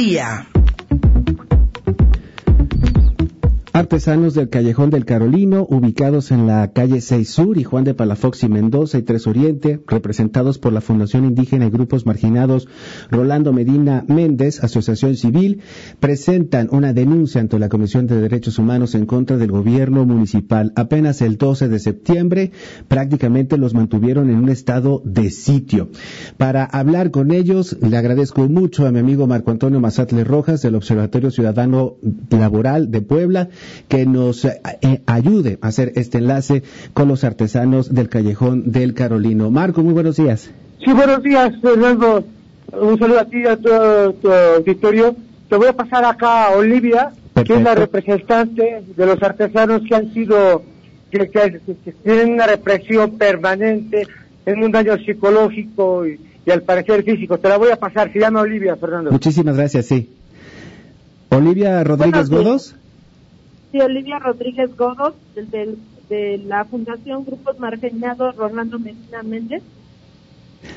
día. Artesanos del Callejón del Carolino, ubicados en la calle 6 Sur y Juan de Palafox y Mendoza y 3 Oriente, representados por la Fundación Indígena y Grupos Marginados Rolando Medina Méndez, Asociación Civil, presentan una denuncia ante la Comisión de Derechos Humanos en contra del gobierno municipal. Apenas el 12 de septiembre, prácticamente los mantuvieron en un estado de sitio. Para hablar con ellos, le agradezco mucho a mi amigo Marco Antonio Mazatle Rojas del Observatorio Ciudadano Laboral de Puebla que nos eh, eh, ayude a hacer este enlace con los artesanos del Callejón del Carolino. Marco, muy buenos días. Sí, buenos días, Fernando. Un saludo a ti y a todo tu auditorio. Te voy a pasar acá a Olivia, que es la representante de los artesanos que han sido, que, tienen una represión permanente, en un daño psicológico y, al parecer físico. Te la voy a pasar, se llama Olivia, Fernando. Muchísimas gracias, sí. Olivia Rodríguez Godos. Sí, Olivia Rodríguez Godos, del, de la Fundación Grupos Marginados Rolando Medina Méndez.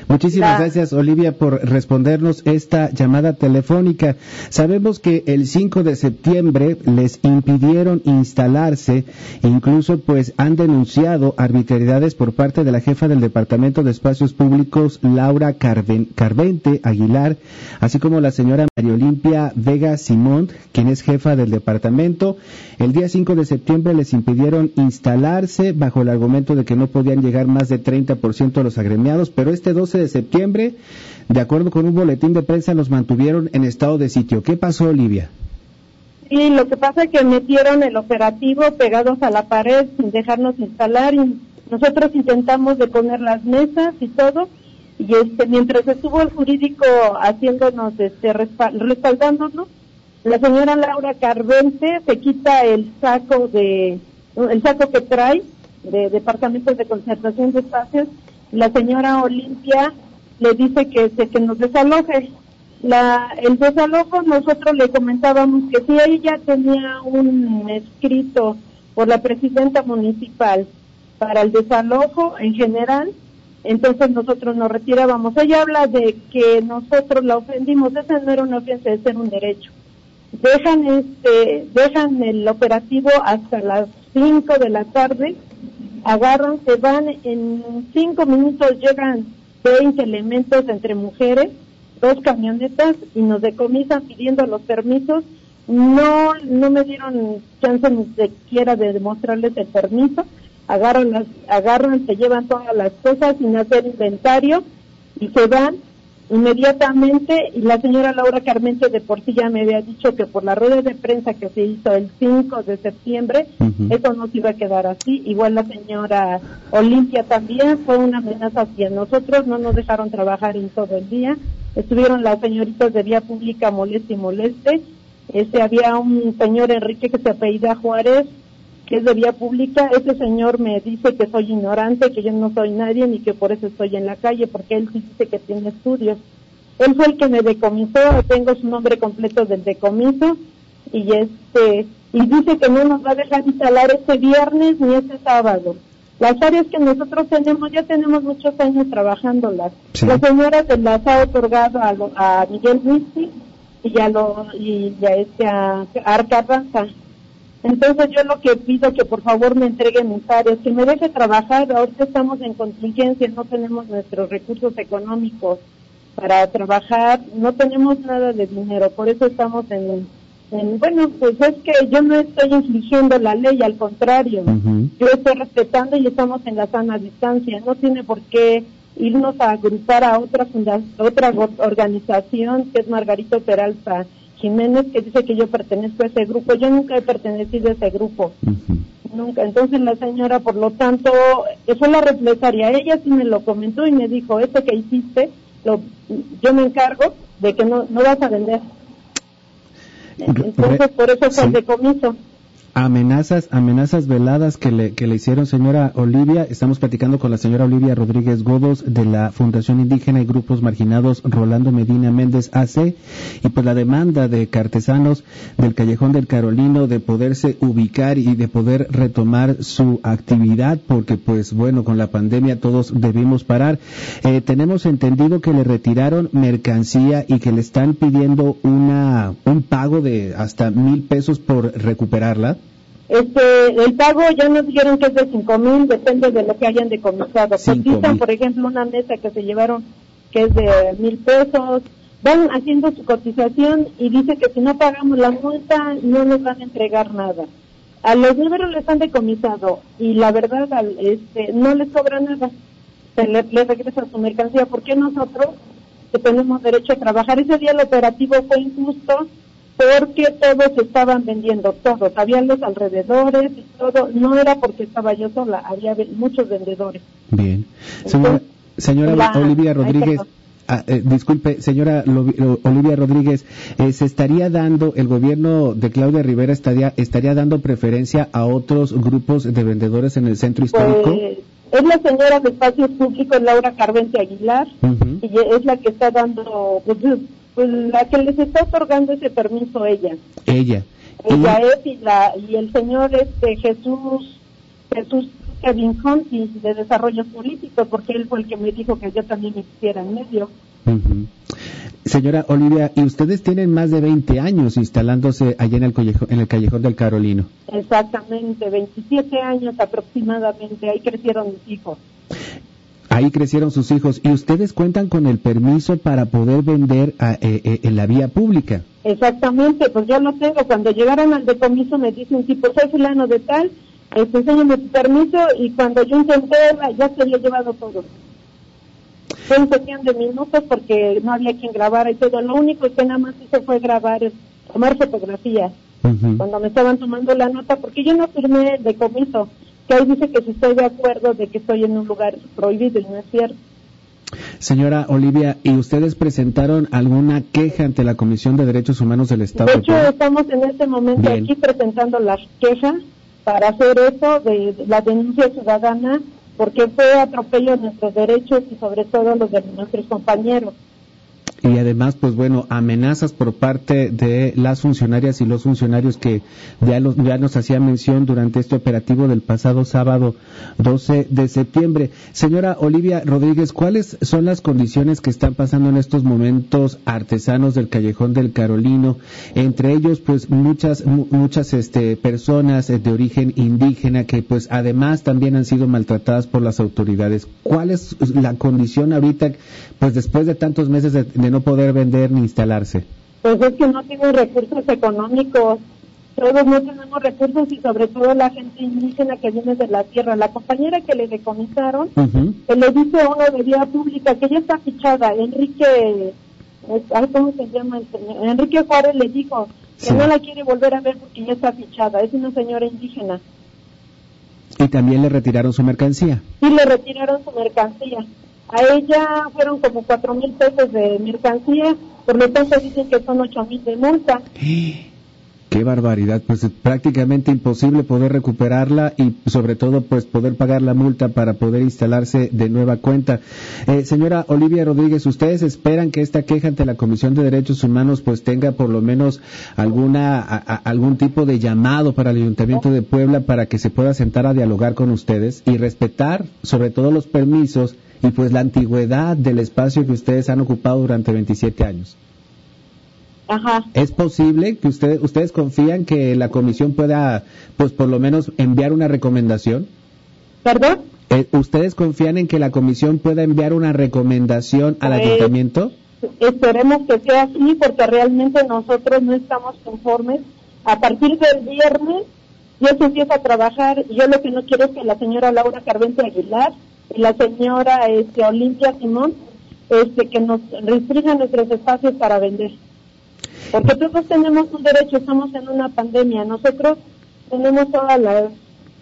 Muchísimas gracias, Olivia, por respondernos esta llamada telefónica. Sabemos que el 5 de septiembre les impidieron instalarse, incluso pues han denunciado arbitrariedades por parte de la jefa del Departamento de Espacios Públicos, Laura Carvente Aguilar, así como la señora María Olimpia Vega Simón, quien es jefa del departamento. El día 5 de septiembre les impidieron instalarse bajo el argumento de que no podían llegar más de 30% de los agremiados, pero este 12 de septiembre, de acuerdo con un boletín de prensa, los mantuvieron en estado de sitio. ¿Qué pasó, Olivia? Sí, lo que pasa es que metieron el operativo pegados a la pared sin dejarnos instalar y nosotros intentamos de poner las mesas y todo y este mientras estuvo el jurídico haciéndonos este respaldándonos la señora Laura Carvente se quita el saco de el saco que trae de departamentos de concentración de espacios la señora Olimpia le dice que, que nos desaloje. La, el desalojo nosotros le comentábamos que si ella tenía un escrito por la presidenta municipal para el desalojo en general, entonces nosotros nos retirábamos. Ella habla de que nosotros la ofendimos, esa no era una ofensa, de ser un derecho. Dejan este, dejan el operativo hasta las 5 de la tarde agarran, se van, en cinco minutos llegan 20 elementos entre mujeres, dos camionetas y nos decomisan pidiendo los permisos. No, no me dieron chance ni siquiera de demostrarles el permiso. Agarran, las, agarran, se llevan todas las cosas sin hacer inventario y se van inmediatamente y la señora Laura Carmente de por sí ya me había dicho que por la rueda de prensa que se hizo el 5 de septiembre, eso no se iba a quedar así. Igual la señora Olimpia también fue una amenaza hacia nosotros, no nos dejaron trabajar en todo el día. Estuvieron las señoritas de vía pública moleste y moleste. Este, había un señor Enrique que se apellida Juárez, que es de vía pública, ese señor me dice que soy ignorante, que yo no soy nadie ni que por eso estoy en la calle, porque él sí dice que tiene estudios. Él fue el que me decomisó, tengo su nombre completo del decomiso y este y dice que no nos va a dejar instalar este viernes ni este sábado. Las áreas que nosotros tenemos, ya tenemos muchos años trabajándolas. La señora se las ha otorgado a, a Miguel Luisi y a, lo, y a, este, a Arca entonces yo lo que pido que por favor me entreguen mis áreas, que me deje trabajar. Ahorita estamos en contingencia, no tenemos nuestros recursos económicos para trabajar, no tenemos nada de dinero, por eso estamos en, bueno, pues es que yo no estoy infligiendo la ley, al contrario, yo estoy respetando y estamos en la sana distancia, no tiene por qué irnos a agrupar a otra otra organización que es Margarito Peralta Jiménez que dice que yo pertenezco a ese grupo. Yo nunca he pertenecido a ese grupo. Nunca. Entonces la señora, por lo tanto, fue la represaria. Ella sí me lo comentó y me dijo, esto que hiciste, lo, yo me encargo de que no, no vas a vender. Entonces, por eso fue el decomiso. Amenazas, amenazas veladas que le, que le hicieron señora Olivia. Estamos platicando con la señora Olivia Rodríguez Godos de la Fundación Indígena y Grupos Marginados Rolando Medina Méndez AC y pues la demanda de cartesanos del Callejón del Carolino de poderse ubicar y de poder retomar su actividad porque pues bueno, con la pandemia todos debimos parar. Eh, tenemos entendido que le retiraron mercancía y que le están pidiendo una, un pago de hasta mil pesos por recuperarla. Este, el pago ya nos dijeron que es de cinco mil, depende de lo que hayan decomisado. Cotizan, por ejemplo, una mesa que se llevaron que es de mil pesos. Van haciendo su cotización y dice que si no pagamos la multa no nos van a entregar nada. A los números les han decomisado y la verdad este, no les cobra nada. Se les, regresa su mercancía. porque nosotros, que tenemos derecho a trabajar, ese día el operativo fue injusto porque todos estaban vendiendo, todos, había los alrededores y todo, no era porque estaba yo sola, había muchos vendedores. Bien. Señora, Olivia Rodríguez. Ah, eh, disculpe, señora Olivia Rodríguez, eh, ¿se estaría dando, el gobierno de Claudia Rivera estaría, estaría dando preferencia a otros grupos de vendedores en el centro histórico? Pues, es la señora de Espacios Públicos, Laura Carvente Aguilar, y es la que está dando, pues, pues la que les está otorgando ese permiso ella. Ella. Ella es y, la, y el señor este Jesús Jesús Kevin Hunty de Desarrollo Político, porque él fue el que me dijo que yo también existiera en medio. Señora Olivia, y ustedes tienen más de 20 años instalándose allá en el, en el Callejón del Carolino. Exactamente, 27 años aproximadamente, ahí crecieron mis hijos. Ahí crecieron sus hijos y ustedes cuentan con el permiso para poder vender eh, eh, en la vía pública. Exactamente, pues yo lo tengo. Cuando llegaron al decomiso me dice un tipo, soy fulano de tal, este, enséñame tu permiso y cuando yo intenté, ya se había llevado todo. Fue un cuestión de minutos porque no había quien grabara y todo. Lo único que nada más hice fue grabar, tomar fotografías. Cuando me estaban tomando la nota, porque yo no firmé el decomiso que ahí dice que si estoy de acuerdo de que estoy en un lugar prohibido y no es cierto. Señora Olivia, ¿y ustedes presentaron alguna queja ante la Comisión de Derechos Humanos del Estado? De hecho, estamos en este momento aquí presentando las quejas para hacer eso de la denuncia ciudadana, porque fue atropello a nuestros derechos y sobre todo los de nuestros compañeros y además, pues bueno, amenazas por parte de las funcionarias y los funcionarios que ya, los, ya nos hacían mención durante este operativo del pasado sábado 12 de septiembre. Señora Olivia Rodríguez, ¿cuáles son las condiciones que están pasando en estos momentos artesanos del Callejón del Carolino? Entre ellos, pues muchas, muchas este, personas de origen indígena que pues además también han sido maltratadas por las autoridades. ¿Cuál es la condición ahorita, pues después de tantos meses de no poder vender ni instalarse? Pues es que no tienen recursos económicos. Todos no tenemos recursos y sobre todo la gente indígena que viene de la tierra. La compañera que le decomisaron, que le dice a de vía pública que ya está fichada, Enrique, ¿cómo se llama el señor? Enrique Juárez le dijo que no la quiere volver a ver porque ya está fichada. Es una señora indígena. ¿Y también le retiraron su mercancía? Sí, le retiraron su mercancía. A ella fueron como cuatro mil pesos de mercancía, por lo tanto dicen que son ocho mil de multa. Qué barbaridad, pues es prácticamente imposible poder recuperarla y sobre todo pues poder pagar la multa para poder instalarse de nueva cuenta. Eh, señora Olivia Rodríguez, ¿ustedes esperan que esta queja ante la Comisión de Derechos Humanos pues tenga por lo menos alguna algún tipo de llamado para el Ayuntamiento de Puebla para que se pueda sentar a dialogar con ustedes y respetar sobre todo los permisos y pues la antigüedad del espacio que ustedes han ocupado durante 27 años. Ajá. ¿Es posible que ustedes ustedes confían que la comisión pueda, pues por lo menos enviar una recomendación? ¿Perdón? Eh, ¿Ustedes confían en que la comisión pueda enviar una recomendación al pues, ayuntamiento? Esperemos que sea así, porque realmente nosotros no estamos conformes. A partir del viernes, yo se empieza a trabajar. Yo lo que no quiero es que la señora Laura Carvente Aguilar y la señora este, Olimpia Simón este, que nos restrinjan nuestros espacios para vender. Porque todos tenemos un derecho, estamos en una pandemia, nosotros tenemos todas las,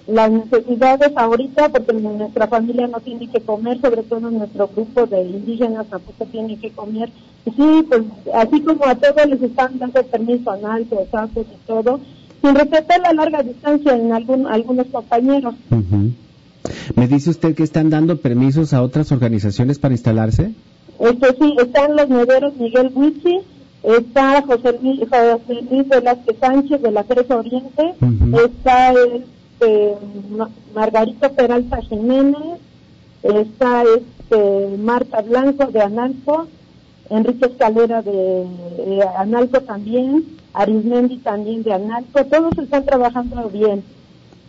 las necesidades ahorita porque nuestra familia no tiene que comer, sobre todo nuestro grupo de indígenas tampoco tiene que comer. Y sí, pues así como a todos les están dando permiso anal, cosas y todo, sin respetar la larga distancia en algún, algunos compañeros. ¿Me dice usted que están dando permisos a otras organizaciones para instalarse? Este, sí, están los nederos Miguel Huichi, está José Luis, José Luis Velázquez Sánchez de la Cruz Oriente, está este, Margarito Peralta Jiménez, está este, Marta Blanco de Analco, Enrique Escalera de Analco también, Arismendi también de Analco, todos están trabajando bien.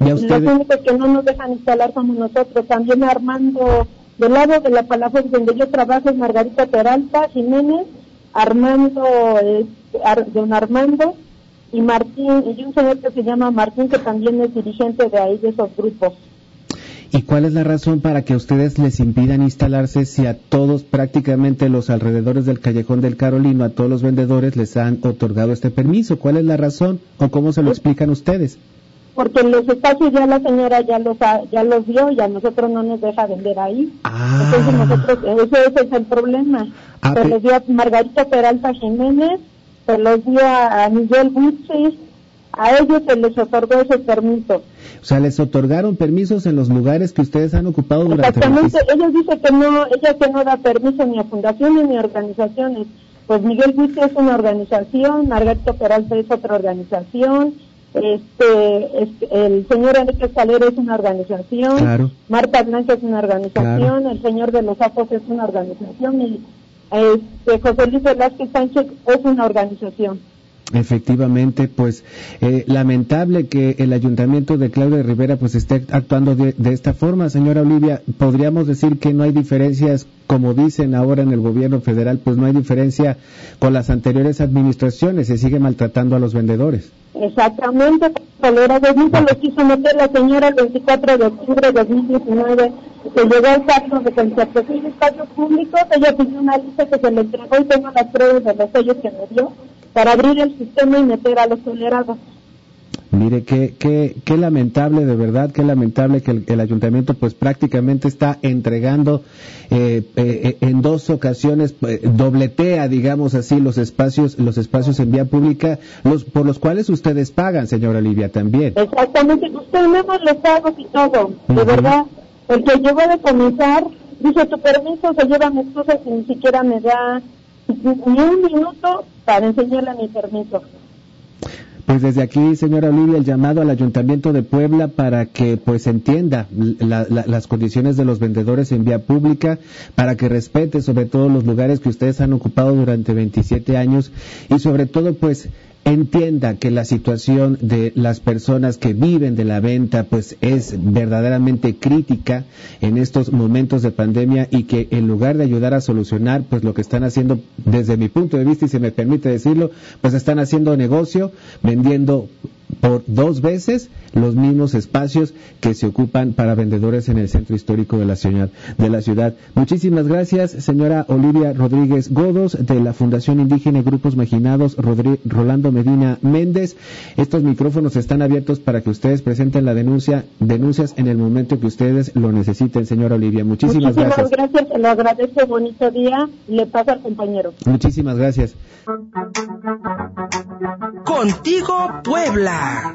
Los únicos que no nos dejan instalar somos nosotros, también Armando, del lado de la Palafox donde yo trabajo es Margarita Peralta Jiménez, Armando, don Armando y Martín, y un señor que se llama Martín que también es dirigente de ahí, de esos grupos. ¿Y cuál es la razón para que ustedes les impidan instalarse si a todos, prácticamente los alrededores del callejón del Carolino, a todos los vendedores les han otorgado este permiso? ¿Cuál es la razón o cómo se lo explican ustedes? Porque los espacios ya la señora ya los ya los vio y a nosotros no nos deja vender ahí. Ah. Entonces nosotros, ese, es el problema. Ah, se los dio a Margarita Peralta Jiménez, se los dio a, Miguel Guzzi, a ellos se les otorgó ese permiso. O sea, les otorgaron permisos en los lugares que ustedes han ocupado durante Exactamente, ellos dicen que no, ella que no da permiso ni a fundaciones ni a organizaciones. Pues Miguel Guiste es una organización, Margarito Peralta es otra organización, este, el señor Enrique Escalera es una organización, Marta Blanca es una organización, el señor de los Apos es una organización. Y este, José Luis Velázquez Sánchez es una organización. Efectivamente, pues eh, lamentable que el ayuntamiento de Claudia Rivera pues esté actuando de, esta forma, señora Olivia. Podríamos decir que no hay diferencias, como dicen ahora en el gobierno federal, pues no hay diferencia con las anteriores administraciones, se sigue maltratando a los vendedores. Exactamente, Colera de lo quiso meter la señora el 24 de octubre de 2019, que llegó al caso de que se espacios públicos, ella pidió una lista que se le entregó y tengo las pruebas de los sellos que me dio para abrir el sistema y meter a los tolerados. Mire, qué, qué, qué lamentable, de verdad, qué lamentable que el, ayuntamiento pues prácticamente está entregando eh, eh, en dos ocasiones, eh, dobletea, digamos así, los espacios, los espacios en vía pública, los por los cuales ustedes pagan, señora Olivia, también. Exactamente, pues tenemos los pagos y todo, de verdad. El que llegó de comenzar, dice, tu permiso se lleva mis cosas y ni siquiera me da ni un minuto para enseñarle mi permiso. Pues desde aquí, señora Olivia, el llamado al Ayuntamiento de Puebla para que pues entienda las condiciones de los vendedores en vía pública, para que respete sobre todo los lugares que ustedes han ocupado durante 27 años y sobre todo pues entienda que la situación de las personas que viven de la venta pues es verdaderamente crítica en estos momentos de pandemia y que en lugar de ayudar a solucionar pues lo que están haciendo desde mi punto de vista y se me permite decirlo pues están haciendo negocio vendiendo por dos veces los mismos espacios que se ocupan para vendedores en el centro histórico de la ciudad. De la ciudad. Muchísimas gracias, señora Olivia Rodríguez Godos, de la Fundación Indígena y Grupos Maginados Rolando Medina Méndez. Estos micrófonos están abiertos para que ustedes presenten la denuncia, denuncias en el momento que ustedes lo necesiten, señora Olivia. Muchísimas, Muchísimas gracias. gracias, le agradezco, bonito día. Le paso al compañero. Muchísimas gracias. Contigo Puebla.